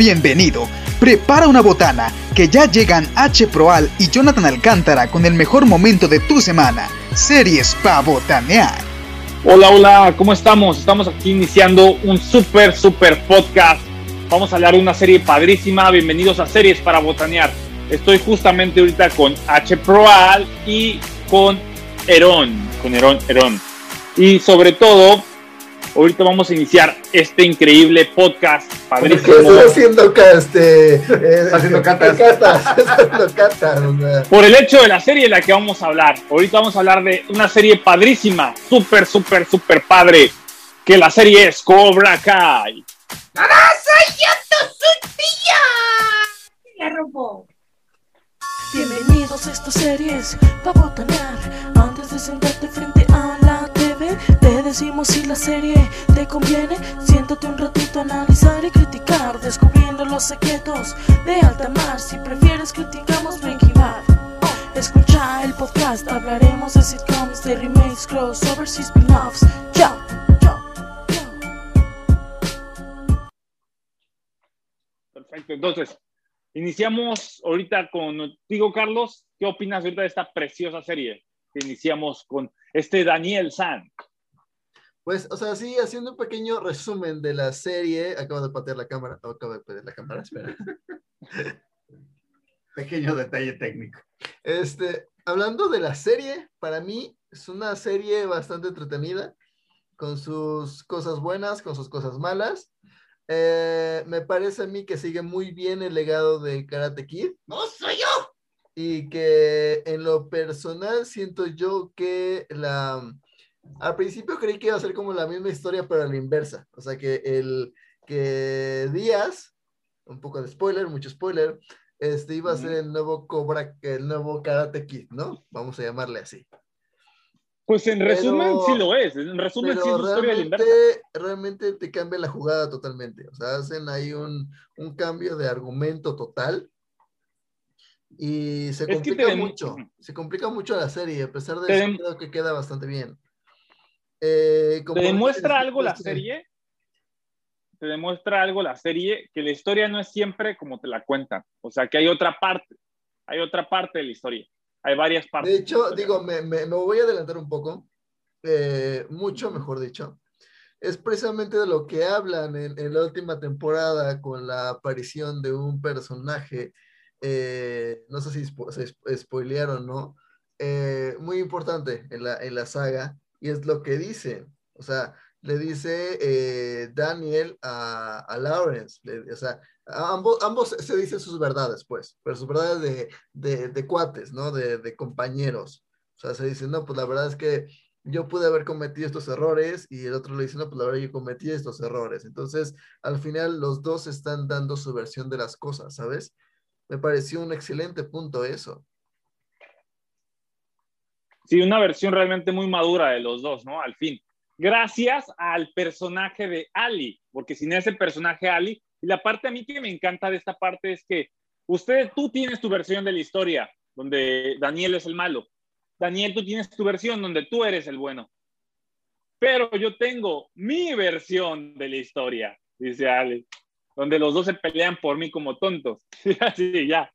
Bienvenido. Prepara una botana, que ya llegan H. Proal y Jonathan Alcántara con el mejor momento de tu semana. Series pa' botanear. Hola, hola, ¿cómo estamos? Estamos aquí iniciando un super, super podcast. Vamos a hablar de una serie padrísima. Bienvenidos a Series para Botanear. Estoy justamente ahorita con H. Proal y con Herón. Con Herón, Herón. Y sobre todo, Ahorita vamos a iniciar este increíble podcast. Padrísimo. Estoy haciendo, este, eh, haciendo catas. Por el hecho de la serie de la que vamos a hablar. Ahorita vamos a hablar de una serie padrísima, súper, súper, súper padre. Que la serie es Cobra Kai. ¡Ah, soy yo, tu tía! La robó. Bienvenidos a esta series para botanear antes de sentarte Te decimos si la serie te conviene. Siéntate un ratito a analizar y criticar, descubriendo los secretos de alta mar. Si prefieres, criticamos Breaking Bad. Escucha el podcast, hablaremos de sitcoms, de remakes, crossovers y spin-offs. Chao, Perfecto, entonces Iniciamos ahorita contigo, Carlos. ¿Qué opinas ahorita de esta preciosa serie que iniciamos con este Daniel San? Pues, o sea, sí, haciendo un pequeño resumen de la serie. Acabo de patear la cámara. acabo de patear la cámara, espera. Pequeño detalle técnico. Este, hablando de la serie, para mí es una serie bastante entretenida, con sus cosas buenas, con sus cosas malas. Eh, me parece a mí que sigue muy bien el legado de Karate Kid. ¡No soy yo! Y que en lo personal siento yo que la... Al principio creí que iba a ser como la misma historia, pero a la inversa. O sea, que el que Díaz, un poco de spoiler, mucho spoiler, este iba a ser el nuevo Cobra, el nuevo Karate Kid, ¿no? Vamos a llamarle así. Pues en resumen sí lo es, en resumen sí es historia de inversa. Realmente te cambia la jugada totalmente, o sea, hacen ahí un, un cambio de argumento total y se complica mucho, se complica mucho la serie, a pesar de eso creo que queda bastante bien. Eh, ¿Te demuestra algo la serie? Te demuestra algo la serie, que la historia no es siempre como te la cuentan, o sea, que hay otra parte, hay otra parte de la historia. Hay varias partes. De hecho, digo, me, me, voy a adelantar un poco, eh, mucho mejor dicho. Es precisamente de lo que hablan en, la última temporada con la aparición de un personaje, eh, no sé si se spoilearon, ¿no? Eh, muy importante en la, en la saga, y es lo que dice. O sea, le dice Daniel a, Lawrence, o sea, ambos, ambos se dicen sus verdades, pues, pero sus verdades de, de, de cuates, ¿no? De, de, compañeros. O sea, se dicen, no, pues la verdad es que yo pude haber cometido estos errores y el otro le dice, no, pues la verdad yo cometí estos errores. Entonces, al final los dos están dando su versión de las cosas, ¿sabes? Me pareció un excelente punto eso. Sí, una versión realmente muy madura de los dos, ¿no? Al fin. Gracias al personaje de Ali, porque sin ese personaje Ali, y la parte a mí que me encanta de esta parte es que usted, tú tienes tu versión de la historia, donde Daniel es el malo. Daniel, tú tienes tu versión donde tú eres el bueno. Pero yo tengo mi versión de la historia, dice Ale, donde los dos se pelean por mí como tontos. Así, ya.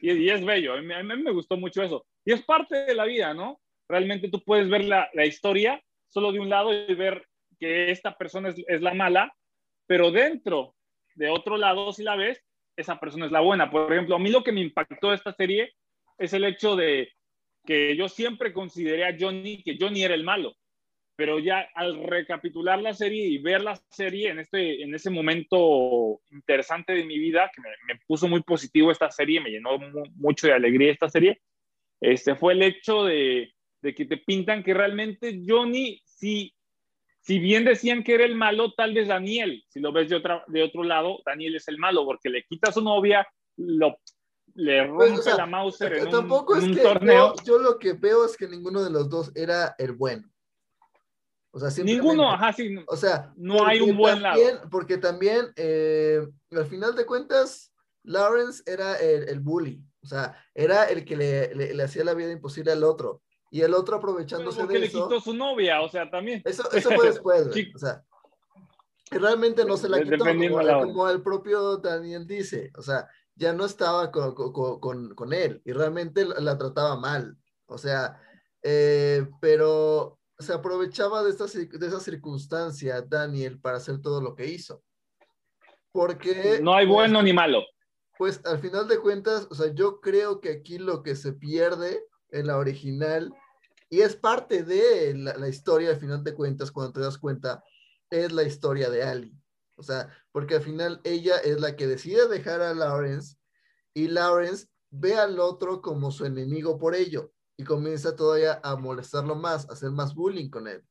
Y, es bello, a mí, me gustó mucho eso. Y es parte de la vida, ¿no? Realmente tú puedes ver la, historia solo de un lado y ver que esta persona es, es la mala, pero dentro de otro lado, si la ves, esa persona es la buena. Por ejemplo, a mí lo que me impactó de esta serie es el hecho de que yo siempre consideré a Johnny que Johnny era el malo, pero ya al recapitular la serie y ver la serie en, este, en ese momento interesante de mi vida, que me, puso muy positivo esta serie, me llenó mucho de alegría esta serie, este, fue el hecho de, de que te pintan que realmente Johnny sí si bien decían que era el malo, tal vez Daniel, si lo ves de, otra, de otro lado, Daniel es el malo porque le quita a su novia, lo, le pues, rompe la mouse en, tampoco es que torneo. Yo, lo que veo es que ninguno de los dos era el bueno. O sea, Ninguno, ajá, sí. O sea, no hay un buen lado. Porque también, eh, al final de cuentas, Lawrence era el, bully. O sea, era el que le, le, hacía la vida imposible al otro y el otro aprovechándose de eso. le quitó su novia, o sea, también. Eso, eso fue después, o sea. Realmente no se la quitó, como, la como el propio Daniel dice. O sea, ya no estaba con, con- con- con él y realmente la, la trataba mal. O sea, eh, pero se aprovechaba de, esta, de esa circunstancia, Daniel, para hacer todo lo que hizo. Porque... No hay pues, bueno ni malo. Pues al final de cuentas, o sea, yo creo que aquí lo que se pierde en la original, y es parte de la, la historia al final de cuentas, cuando te das cuenta, es la historia de Ali. O sea, porque al final ella es la que decide dejar a Lawrence y Lawrence ve al otro como su enemigo por ello y comienza todavía a molestarlo más, a hacer más bullying con él.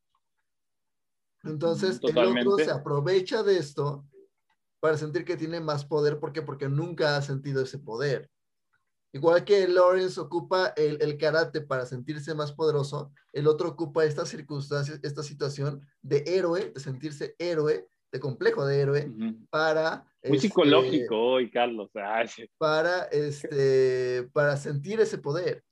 Entonces, el otro Totalmente. se aprovecha de esto para sentir que tiene más poder. ¿Por qué? Porque nunca ha sentido ese poder. Igual que Lawrence ocupa el, el karate para sentirse más poderoso, el otro ocupa esta circunstancia, esta situación de héroe, de sentirse héroe, de complejo de héroe, Ujú. para... Muy este, psicológico hoy, Carlos. Ay. Para, este, para sentir ese poder.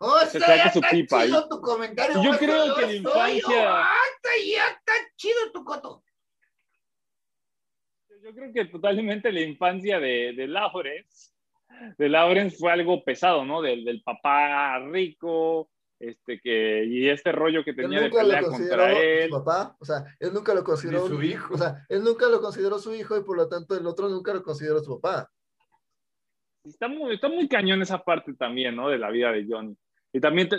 O Se sea, saca ya su está pipa ahí. chido tu comentario. Yo creo que la soy, infancia- oh, hasta ya está chido tu coto. Yo creo que totalmente la infancia de, de Lawrence, de Lawrence fue algo pesado, ¿no? Del, del papá rico, este que, y este rollo que tenía de pelea contra él. su papá, o sea, él nunca lo consideró su hijo. O sea, él nunca lo consideró su hijo y por lo tanto el otro nunca lo consideró su papá. Está muy, está muy cañón esa parte también, ¿no? De la vida de Johnny. Y también, te-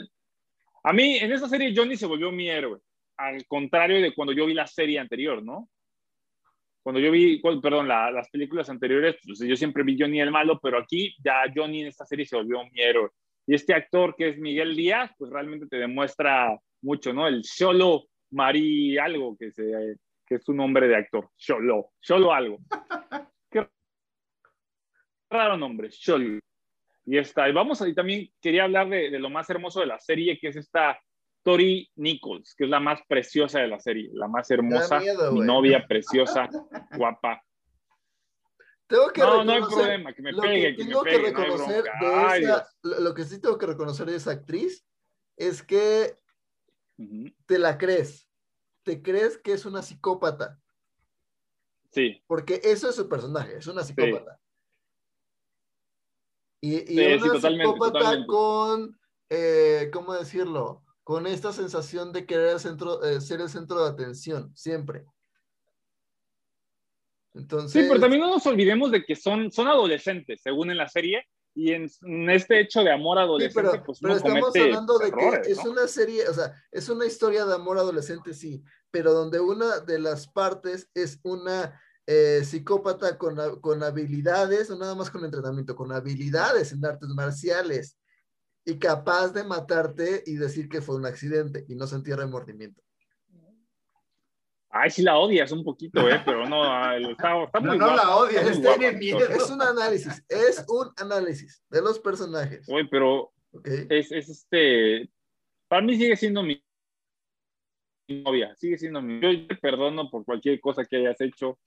a mí, en esa serie, Johnny se volvió mi héroe. Al contrario de cuando yo vi la serie anterior, ¿no? Cuando yo vi, perdón, la- las películas anteriores, pues, yo siempre vi Johnny el malo, pero aquí ya Johnny en esta serie se volvió mi héroe. Y este actor que es Miguel Díaz, pues realmente te demuestra mucho, ¿no? El Cholo Marí algo, que, se, que es su nombre de actor. Cholo. Cholo algo. Qué raro nombre, Cholo. Y está. Y vamos a, y también quería hablar de, de lo más hermoso de la serie, que es esta Tori Nichols, que es la más preciosa de la serie, la más hermosa, miedo, mi novia preciosa, guapa. Tengo que No, no hay problema, que me lo pegue, que que me que pegue, no hay reconocer de esa, lo que sí tengo que reconocer de esa actriz es que te la crees. Te crees que es una psicópata, Sí, porque eso es su personaje, es una psicópata. Y, y Sí, sí, una totalmente, psicópata totalmente. con, eh, ¿cómo decirlo? Con esta sensación de querer el centro, eh, ser el centro de atención, siempre. Entonces, sí, pero también no nos olvidemos de que son, son adolescentes, según en la serie, y en, en este hecho de amor Sí, adolescente, pero, pues pero estamos hablando de errores, que es ¿no? una serie, o sea, es una historia de amor adolescente, sí, pero donde una de las partes es una eh, psicópata con, con habilidades, no nada más con entrenamiento, con habilidades en artes marciales y capaz de matarte y decir que fue un accidente y no sentir remordimiento. Ay, sí la odias un poquito, ¿eh? Pero no, está, está No, muy no guapa. la odias, les guapa. Es un análisis, es un análisis de los personajes, Oye, pero es, es este. Para mí sigue siendo mi mi novia, sigue siendo mi. Yo te perdono por cualquier cosa que hayas hecho.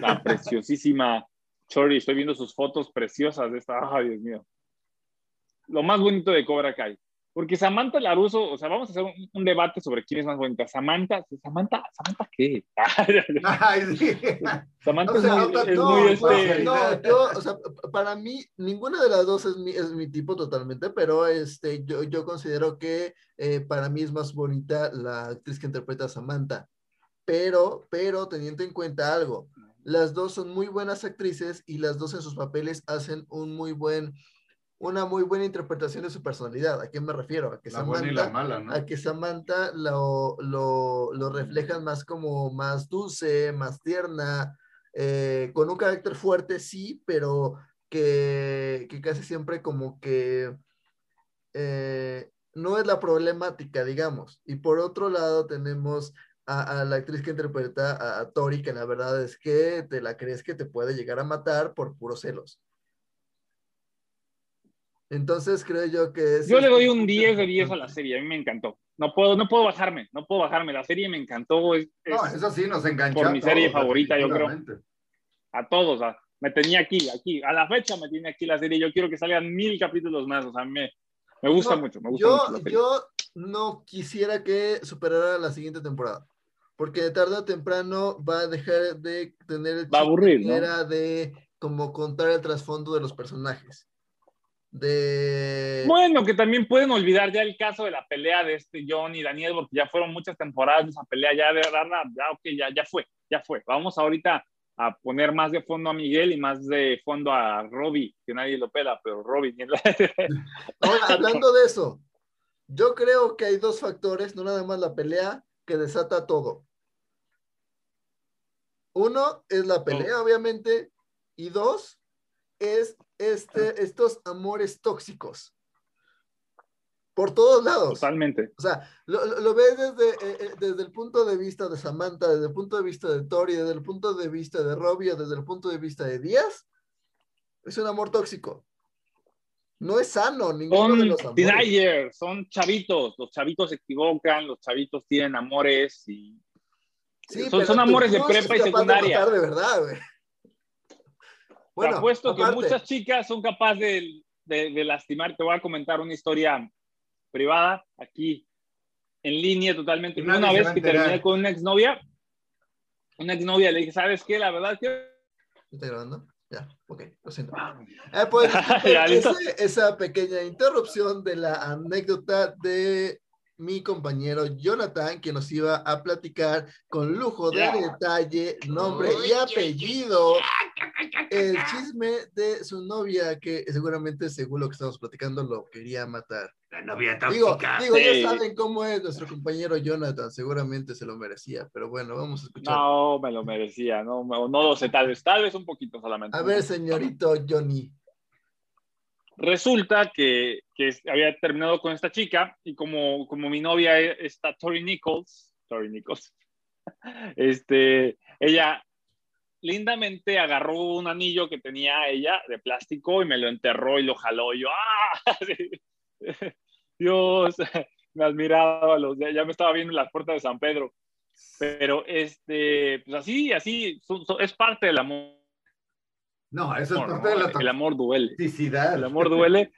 La preciosísima Chori, estoy viendo sus fotos preciosas de esta. Ay, Dios mío. Lo más bonito de Cobra Kai. Porque Samantha Laruso, o sea, vamos a hacer un, un debate sobre quién es más bonita. Samantha, Samantha, ¿Samantha qué? Ay, sí. Samantha O sea, es muy, es no, muy, este. no, yo, o sea, para mí, ninguna de las dos es mi, es mi tipo totalmente, pero este, yo, yo considero que eh, para mí es más bonita la actriz que interpreta a Samantha. Pero, pero teniendo en cuenta algo, las dos son muy buenas actrices y las dos en sus papeles hacen un muy buen, una muy buena interpretación de su personalidad. ¿A qué me refiero? A que La buena y la Samantha mala, ¿no? a que Samantha lo, lo, lo reflejan más como más dulce, más tierna, eh, con un carácter fuerte, sí, pero que, que casi siempre como que eh, no es la problemática, digamos. Y por otro lado tenemos a, a la actriz que interpreta a, a Tori, que la verdad es que te la crees que te puede llegar a matar por puros celos. Entonces creo yo que es... Yo le doy este, un 10 de 10 a la serie, a mí me encantó. No puedo, no puedo bajarme, no puedo bajarme. La serie me encantó. Es, No, es- eso sí nos enganchó. por mi serie todos, favorita, yo creo. a todos. a- me tenía aquí, aquí. A la fecha me tiene aquí la serie. Yo quiero que salgan mil capítulos más. O sea, me, me gusta No, mucho, me gusta yo, mucho la serie. yo no quisiera que superara la siguiente temporada. Porque de tarde o temprano va a dejar de tener el Va a aburrir, ¿no? era de como contar el trasfondo de los personajes. De... Bueno, que también pueden olvidar ya el caso de la pelea de este John y Daniel, porque ya fueron muchas temporadas de esa pelea, ya de verdad, ya, ok, ya, ya fue, ya fue. Vamos ahorita a poner más de fondo a Miguel y más de fondo a Robbie, que nadie lo pela, pero Robbie. Ahora, hablando de eso, yo creo que hay dos factores, no nada más la pelea, que desata todo. Uno es la pelea, obviamente, y dos es este, estos amores tóxicos. Por todos lados. Totalmente. O sea, lo, lo- ves desde, eh, eh, desde el punto de vista de Samantha, desde el punto de vista de Tori, desde el punto de vista de Robbie, desde el punto de vista de Díaz. Es un amor tóxico. No es sano ninguno de Son los amores. son chavitos, los chavitos se equivocan, los chavitos tienen amores y Sí, son, son amores de prepa y de secundaria. matar de verdad, güey. Te apuesto que aparte, muchas chicas son capaces de, de- de lastimar. Te voy a comentar una historia privada aquí en línea totalmente. Una se vez que terminé con una exnovia, una exnovia le dije, ¿sabes qué? La verdad que ¿Está grabando? Ya, ok, lo siento. Eh, pues, Ya, listo. ese- esa pequeña interrupción de la anécdota de mi compañero Jonathan, que nos iba a platicar con lujo de Ya. detalle, nombre y apellido, el chisme de su novia, que seguramente, según lo que estamos platicando, lo quería matar. La novia Digo, tóxica. digo, Sí. ya saben cómo es nuestro compañero Jonathan, seguramente se lo merecía, pero bueno, vamos a escuchar. no me lo merecía, no, no lo sé, tal vez, tal vez un poquito solamente. A ver, señorito Johnny. Resulta que, que había terminado con esta chica y como, como mi novia e- está Tori Nichols, Tori Nichols, este, ella lindamente agarró un anillo que tenía ella de plástico y me lo enterró y lo jaló y yo, ¡ah! Sí. Dios, me admiraba, los, ya me estaba viendo en las puertas de San Pedro. Pero este, pues así, así, es parte del amor. No, eso es ¿no? parte de la El amor duele. El amor duele.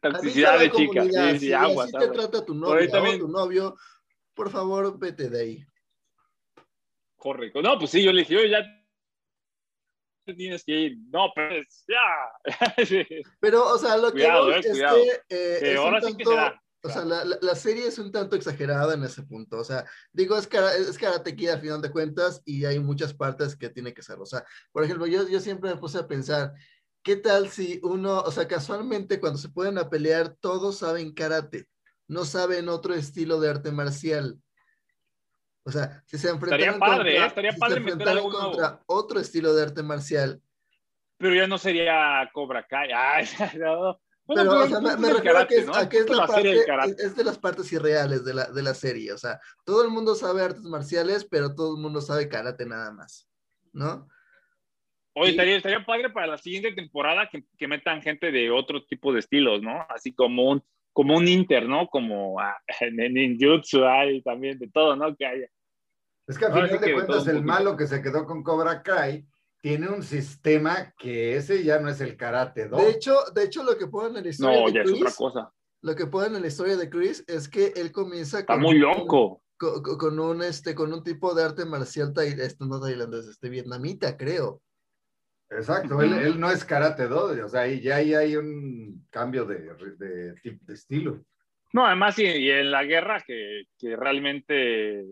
Toxicidad de chica. Sí, sí, si aguas, así te trata tu novia o tu novio, por favor, vete de ahí. Corre. No, pues sí, yo le dije, oye, ya tienes que ir. No, pues ya. Pero, o sea, lo Cuidado, que eh, es cuidado. que eh, Sí, es ahora sí que tanto- o sea, la, la- serie es un tanto exagerada en ese punto. O sea, digo, es, cara, es Karate Kid a final de cuentas y hay muchas partes que tiene que ser. O sea, por ejemplo, yo, yo siempre me puse a pensar, ¿qué tal si uno, o sea, casualmente cuando se pueden a pelear, todos saben karate, no saben otro estilo de arte marcial? O sea, si se enfrentaran Estaría padre, contra, ¿eh? Estaría si padre meter nuevo. contra otro estilo de arte marcial, Pero ya no sería Cobra Kai. Ay, no. Bueno, pero, pero o sea, me, refiero a que es, ¿no? a El que es la parte, de las partes irreales de la, de la serie, o sea, todo el mundo sabe artes marciales, pero todo el mundo sabe karate nada más, ¿no? Oye, Sí. estaría, estaría padre para la siguiente temporada que, que metan gente de otro tipo de estilos, ¿no? Así como un, como un Inter, ¿no? Como ah, en en hay también de todo, ¿no? Que haya. Es que a Ahora final de cuentas, el malo que se quedó con Cobra Kai tiene un sistema que ese ya no es el karate do. De hecho, de hecho, lo que ponen en la historia No, de ya es otra Chris, cosa. lo que ponen en la historia de Chris es que él comienza Está con, muy loco. con, con- con un, este, con un tipo de arte marcial, este, no tailandés, este, vietnamita, creo. Exacto, él, él no es karate do, o sea, ahí ya ahí hay un cambio de, de, de estilo. No, además, y, y en la guerra que, que realmente.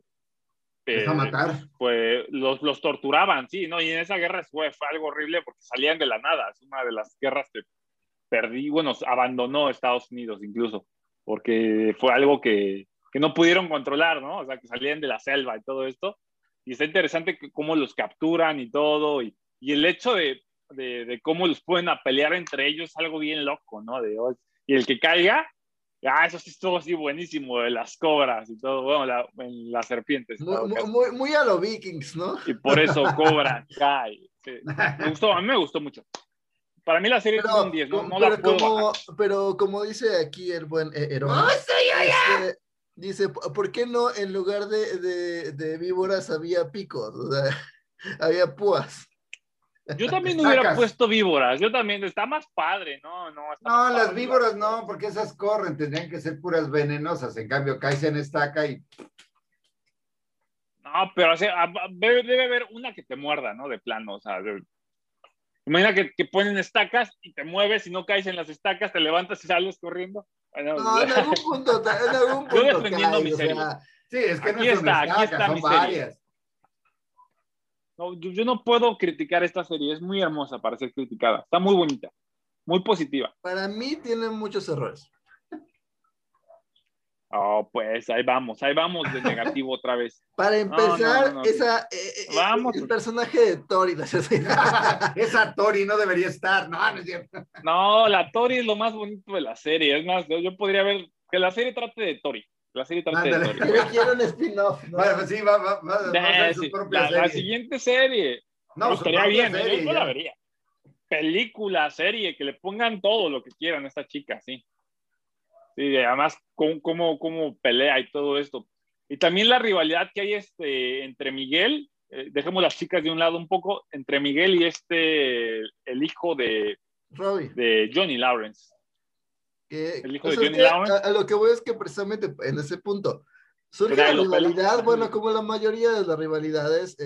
Es a eh, matar. pues los, los torturaban, sí, ¿no? Y en esa guerra fue, fue algo horrible porque salían de la nada. Es una de las guerras que perdí, bueno, abandonó Estados Unidos incluso, porque fue algo que, que no pudieron controlar, ¿no? O sea, que salían de la selva y todo esto. Y está interesante cómo los capturan y todo, y, y el hecho de, de, de cómo los pueden a pelear entre ellos es algo bien loco, ¿no? De, y el que caiga, ah, eso sí estuvo así buenísimo, de las cobras y todo, bueno, la, en las serpientes. en Muy, muy, a los vikings, ¿no? Y por eso Cobra Kai. Sí. Me gustó, a mí me gustó mucho. Para mí la serie es Pero, un 10, no, no la pero puedo como, pero como dice aquí el buen eh, ¡Oh, soy yo! este, dice, ¿por qué no en lugar de, de, de víboras había picos? O sea, había púas. Yo también hubiera Sacas. puesto víboras, yo también, está más padre, ¿no? No, No, las padre. víboras no, porque esas corren, tendrían que ser puras venenosas. En cambio, Kaizen estaca y No, pero o sea, a- debe, debe haber una que te muerda, ¿no? De plano, o sea, imagina que, que ponen estacas y te mueves y no caes en las estacas, te levantas y sales corriendo. Bueno, No, en algún punto, en algún Yo punto defendiendo cae, mi o serie. sea, Sí, es que no Aquí es una está, aquí estaca, está son mi serie. No, yo, yo no puedo criticar esta serie, es muy hermosa para ser criticada, está muy bonita, muy positiva. para mí tiene muchos errores. Oh, pues ahí vamos, ahí vamos de negativo otra vez. Para empezar, no, no. esa, eh, eh, Vamos. el personaje de Tori, Esa Tori no debería estar. No, no es cierto. No, la Tori es lo más bonito de la serie, es más, yo podría ver que la serie trate de Tori, la serie Ándale. Tori. Quiero- quiero un spin-off. ¿no? Bueno, pues sí, va, va, va, va a hacer su sí, propia la, la serie. siguiente serie, No, estaría bien, ¿eh? serie, yo la vería. Película, serie, que le pongan todo lo que quieran a esta chica, sí. Sí, además, cómo, cómo, cómo pelea y todo esto. Y también la rivalidad que hay este, entre Miguel, eh, dejemos las chicas de un lado un poco, entre Miguel y este, el hijo de, Robbie. de Johnny Lawrence. Que- el hijo o de Johnny que Lawrence. A, a lo que voy es que precisamente en ese punto surge la rivalidad, bueno, como la mayoría de las rivalidades eh,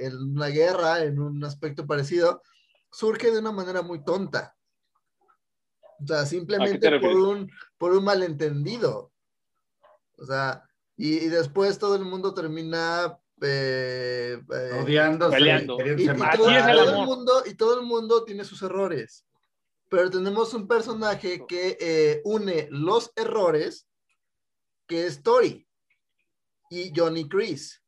eh, en una guerra, en un aspecto parecido, surge de una manera muy tonta. O sea, simplemente por un, por un malentendido. O sea, y, y después todo el mundo termina eh, eh, Odiándose. Peleando. y, y todo, todo el mundo, y todo el mundo tiene sus errores. Pero tenemos un personaje que eh, une los errores, que es Tori y Johnny Chris.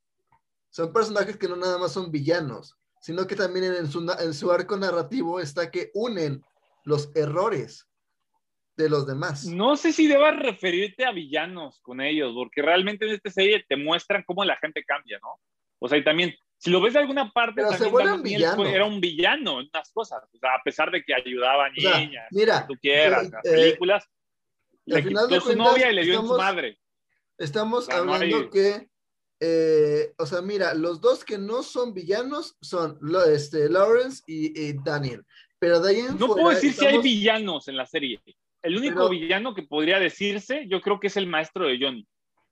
Son personajes que no nada más son villanos, sino que también en su, en su arco narrativo está que unen los errores de los demás. No sé si debas referirte a villanos con ellos, porque realmente en esta serie te muestran cómo la gente cambia, ¿no? O sea, y también, si lo ves de alguna parte, Pero se también vuelven villanos. era un villano en unas cosas. O sea, a pesar de que ayudaba a O sea, niñas, mira, lo que tú quieras, eh, las eh, películas, le al final quitó de su cuentas, novia y le dio en su estamos- madre. Estamos O sea, no hablando hay- que, eh, o sea, mira, los dos que no son villanos son este, Lawrence y, y Daniel. Pero de ahí en No fuera puedo decir si hay estamos- villanos en la serie. El único Pero- villano que podría decirse, yo creo que es el maestro de Johnny.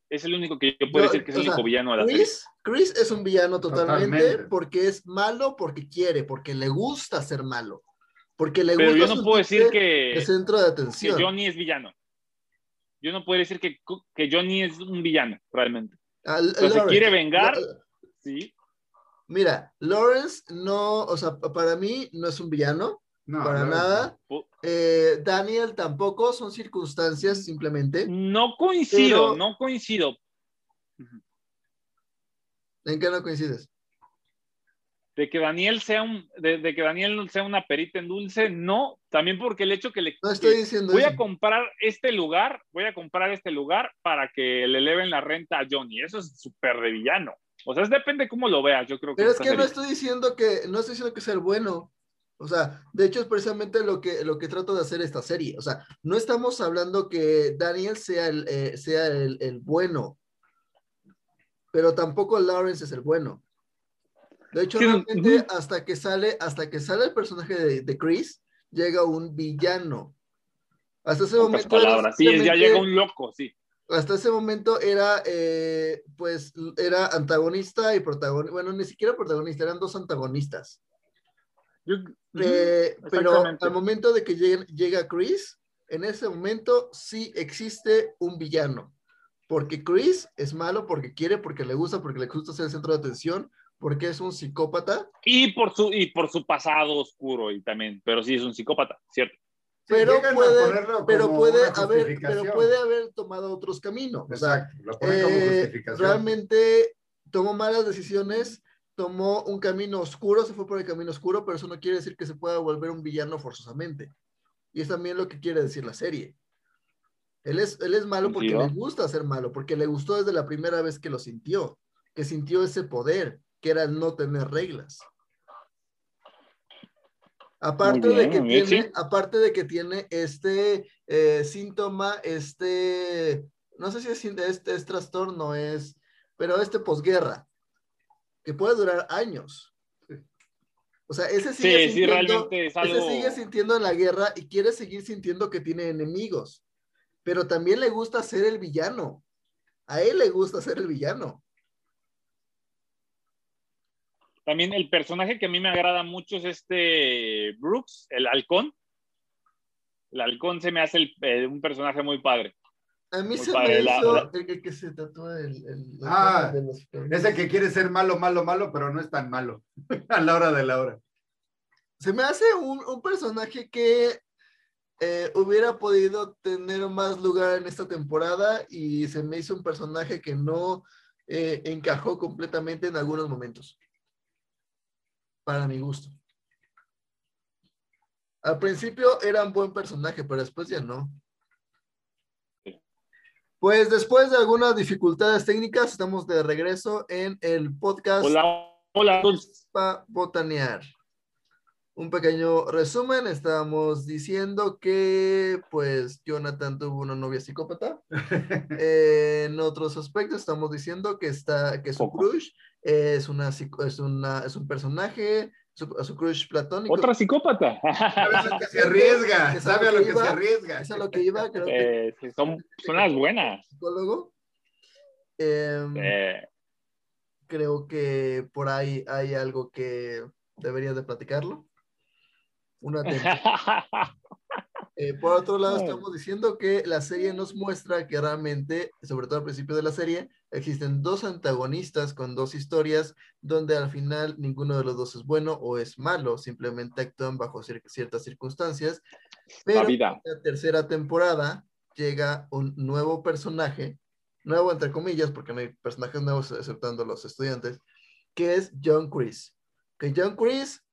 Es el único que yo puedo Yo- decir que es el único sea, villano de la serie. Chris, Chris es un villano totalmente, Totalmente. porque es malo, porque quiere, porque le gusta ser malo, porque le Pero gusta yo no puedo decir que, el centro de que atención. Johnny es villano. Yo no puedo decir que, que Johnny es un villano, realmente. Ah, Lawrence, quiere vengar, Lo- sí. Mira, Lawrence no, o sea, pa- para mí no es un villano, No, para no, nada. Po- Eh, Daniel tampoco, son circunstancias simplemente. No coincido, Pero- no coincido. ¿En qué no coincides? De que Daniel sea un, de, de que Daniel sea una perita en dulce, no. También porque el hecho que le No estoy diciendo voy eso. a comprar este lugar, voy a comprar este lugar para que le eleven la renta a Johnny. Eso es súper de villano. O sea, es depende cómo lo veas, yo creo que. Pero es que no estoy diciendo que, no estoy diciendo que sea el bueno. O sea, de hecho es precisamente lo que, lo que trato de hacer esta serie. O sea, no estamos hablando que Daniel sea el, eh, sea el, el bueno, pero tampoco Lawrence es el bueno. De hecho, realmente hasta que sale, hasta que sale el personaje de, de Chris, llega un villano. Hasta ese Pocas momento. palabras. Sí, ya llega un loco, sí. hasta ese momento era, eh, pues, era antagonista y protagonista. Bueno, ni siquiera protagonista, eran dos antagonistas. Yo- Eh, pero al momento de que llegue- llega Chris, en ese momento sí existe un villano. Porque Chris es malo porque quiere, porque le gusta, porque le gusta ser el centro de atención, porque es un psicópata. Y por su, y por su pasado oscuro y también, pero sí es un psicópata, ¿cierto? Pero puede, pero puede haber, pero puede haber tomado otros caminos. O sea, Exacto, lo ponen como Eh, justificación. realmente tomó malas decisiones, tomó un camino oscuro, se fue por el camino oscuro, pero eso no quiere decir que se pueda volver un villano forzosamente. Y es también lo que quiere decir la serie. Él es, él es malo porque le gusta ser malo, porque le gustó desde la primera vez que lo sintió, que sintió ese poder, que era no tener reglas. Aparte de que bien, tiene, sí. aparte de que tiene este eh, síntoma, este, no sé si es, este es trastorno, es, pero este posguerra, que puede durar años. O sea, ese sigue, Sí, sintiendo, es ese sigue sintiendo en la guerra y quiere seguir sintiendo que tiene enemigos, pero también le gusta ser el villano. A él le gusta ser el villano. También el personaje que a mí me agrada mucho es este Brooks, el halcón. El halcón se me hace el- eh, un personaje muy padre. A mí Muy se padre, me la- hizo la- el que, que se tatúa el, el- Ah, nombres de los Ese que quiere ser malo, malo, malo, pero no es tan malo. A la hora de la hora. Se me hace un, un personaje que eh, hubiera podido tener más lugar en esta temporada y se me hizo un personaje que no eh, encajó completamente en algunos momentos. Para mi gusto. Al principio era un buen personaje, pero después ya no. Pues después de algunas dificultades técnicas, estamos de regreso en el podcast Hola, hola, para botanear. Un pequeño resumen, estábamos diciendo que pues Jonathan tuvo una novia psicópata. Eh, en otros aspectos estamos diciendo que está que su crush es una es una es un personaje, su, su crush platónico. Otra psicópata. Sabe a lo que se arriesga, Que sabe a lo que iba, se arriesga. Es a lo que iba, creo que Eh, sí, son, son las buenas. psicólogo. Em, Eh, creo que por ahí hay algo que deberías de platicarlo. Una Eh, por otro lado, estamos diciendo que la serie nos muestra que realmente, sobre todo al principio de la serie, existen dos antagonistas con dos historias donde al final ninguno de los dos es bueno o es malo, simplemente actúan bajo cier- ciertas circunstancias. Pero la vida. en la tercera temporada llega un nuevo personaje, nuevo entre comillas, porque no hay personajes nuevos exceptando los estudiantes, que es John Chris. Que John Chris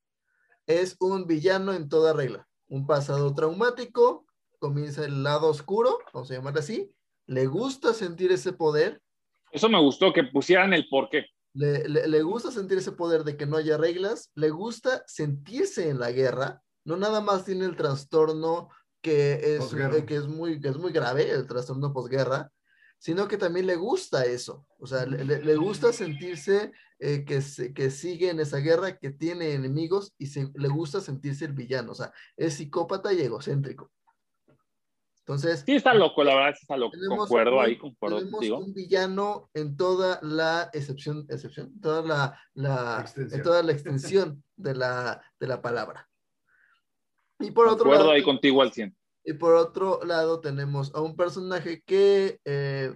es un villano en toda regla. Un pasado traumático, comienza el lado oscuro, vamos a llamarle así, le gusta sentir ese poder, Eso me gustó, que pusieran el porqué. le, le- le gusta sentir ese poder de que no haya reglas, le gusta sentirse en la guerra, no nada más tiene el trastorno que es, eh, que es, muy, que es muy grave, el trastorno posguerra, sino que también le gusta eso, o sea, le, le- le gusta sentirse eh, que, se- que sigue en esa guerra, que tiene enemigos y se- le gusta sentirse el villano, o sea, es psicópata y egocéntrico. Entonces, Sí, está loco, la verdad, está loco. Tenemos Concuerdo un- ahí, concuerdo tenemos contigo. un villano en toda la excepción, excepción, toda la, la- Extensión. en toda la extensión de la, de la palabra. Y por otro Concuerdo lado, ahí contigo al 100. y por otro lado tenemos a un personaje que, eh,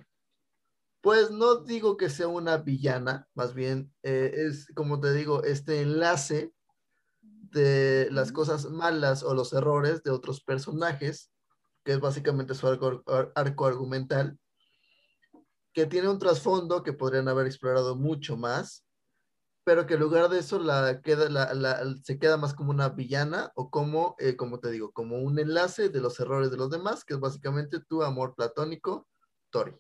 pues no digo que sea una villana, más bien eh, es, como te digo, este enlace de las cosas malas o los errores de otros personajes, que es básicamente su arco, ar- arco argumental, que tiene un trasfondo que podrían haber explorado mucho más, pero que en lugar de eso la queda, la, la- se queda más como una villana o como, eh, como te digo, como un enlace de los errores de los demás, que es básicamente tu amor platónico, Tori.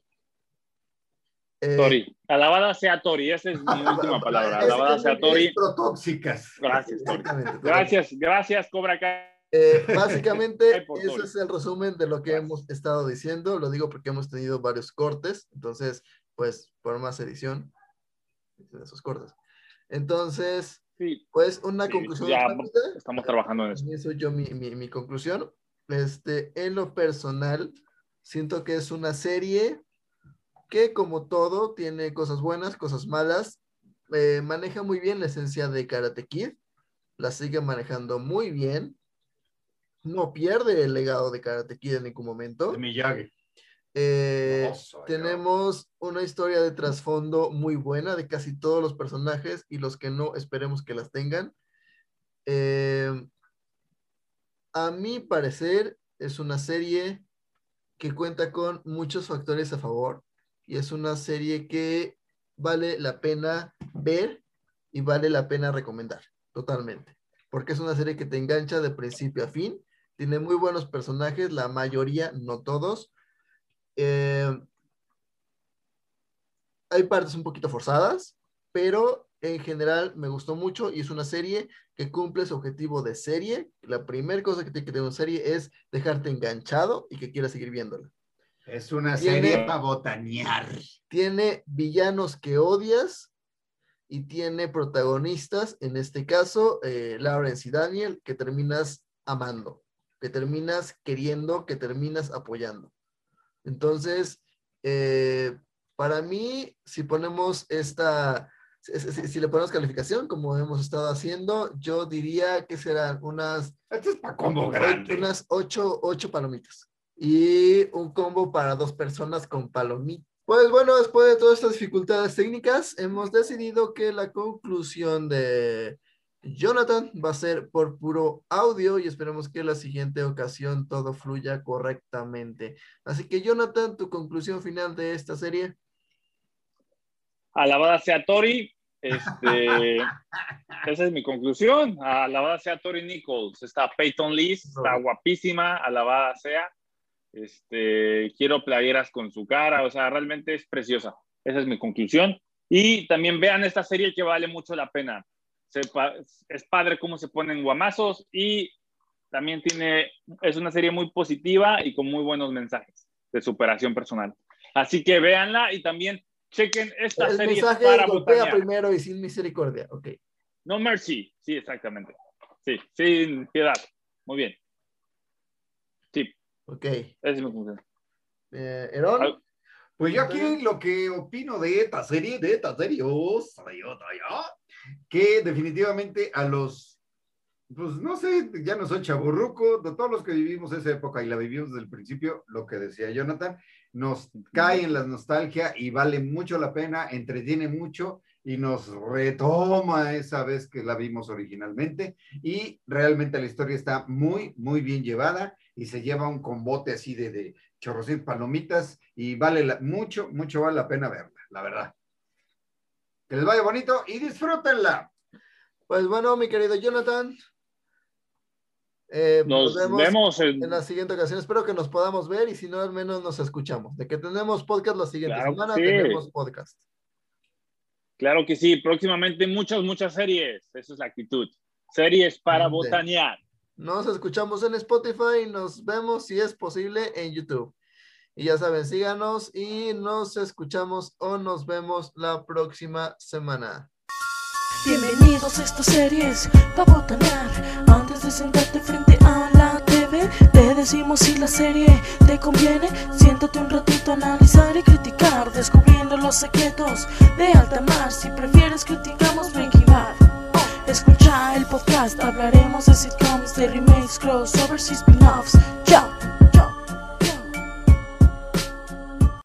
Eh, Tori. Alabada sea Tori, esa es mi última palabra. Alabada sea Tori. Protóxicas. Gracias, Tori. Gracias, gracias, Cobra Kai. Eh, básicamente, ese es el resumen de lo que Gracias. hemos estado diciendo. Lo digo porque hemos tenido varios cortes, entonces, pues, por más edición de esos cortes. Entonces, Sí, pues, una Sí, conclusión ya estamos trabajando en eso. Eso yo mi, mi, mi conclusión. Este, en lo personal, siento que es una serie que, como todo, tiene cosas buenas, cosas malas. Eh, maneja muy bien la esencia de Karate Kid. La sigue manejando muy bien. No pierde el legado de Karate Kid en ningún momento. De Miyagi. Eh, No soy yo. tenemos una historia de trasfondo muy buena de casi todos los personajes y los que no esperemos que las tengan. Eh, a mi parecer es una serie que cuenta con muchos factores a favor y es una serie que vale la pena ver y vale la pena recomendar totalmente, porque es una serie que te engancha de principio a fin, tiene muy buenos personajes, la mayoría, no todos, eh, hay partes un poquito forzadas, pero en general me gustó mucho y es una serie que cumple su objetivo de serie. La primera cosa que tiene que tener una serie es dejarte enganchado y que quieras seguir viéndola. Es una Tiene- serie para botanear. Tiene villanos que odias y tiene protagonistas, en este caso, eh, Lawrence y Daniel, que terminas amando, que terminas queriendo, que terminas apoyando. Entonces, eh, para mí, si ponemos esta, si, si- si le ponemos calificación, como hemos estado haciendo, yo diría que serán unas, Este es para combo grande. unas ocho, ocho palomitas. Y un combo para dos personas con palomitas. Pues bueno, después de todas estas dificultades técnicas, hemos decidido que la conclusión de Jonathan va a ser por puro audio y esperemos que la siguiente ocasión todo fluya correctamente. Así que Jonathan, tu conclusión final de esta serie. Alabada sea Tori. Este, esa es mi conclusión. Alabada sea Tori Nichols. Está Peyton Lee, está guapísima. Alabada sea. Este, quiero playeras con su cara. O sea, realmente es preciosa. Esa es mi conclusión. Y también vean esta serie que vale mucho la pena. Se es padre cómo se ponen guamazos y también tiene, es una serie muy positiva y con muy buenos mensajes de superación personal. Así que véanla y también chequen esta El serie mensaje para es golpea primero y sin misericordia. Ok. No mercy. Sí, exactamente. Sí, sin piedad. Muy bien. Sí, Ok. esa es mi conclusión. Eh, Herón, Al- Pues yo aquí lo que opino de esta serie, de esta serie, oh, soy yo, soy yo, que definitivamente a los, pues no sé, ya no soy chaburruco, de todos los que vivimos esa época y la vivimos desde el principio, lo que decía Jonathan, nos cae en la nostalgia y vale mucho la pena, entretiene mucho y nos retoma esa vez que la vimos originalmente y realmente la historia está muy, muy bien llevada y se lleva un combote así de, de chorrocín palomitas y vale mucho, mucho vale la pena verla, la verdad. Que les vaya bonito y disfrútenla. pues bueno, mi querido Jonathan. eh, Nos vemos en, en la siguiente ocasión. Espero que nos podamos ver y si no, al menos nos escuchamos. De que tenemos podcast la siguiente Claro que semana, sí. tenemos podcast. Claro que sí, próximamente muchas, muchas series. Esa es la actitud. Series para Ande. botanear. Nos escuchamos en Spotify y nos vemos, si es posible, en YouTube. Y ya saben, síganos y nos escuchamos o nos vemos la próxima semana. Bienvenidos a estas series pa' botanear. Antes de sentarte frente a la TV Te decimos si la serie te conviene. Siéntate un ratito a analizar y criticar Descubriendo los secretos de alta mar. Si prefieres criticamos Breaking Bad. Escucha el podcast, hablaremos de sitcoms, de remakes, crossovers y spin-offs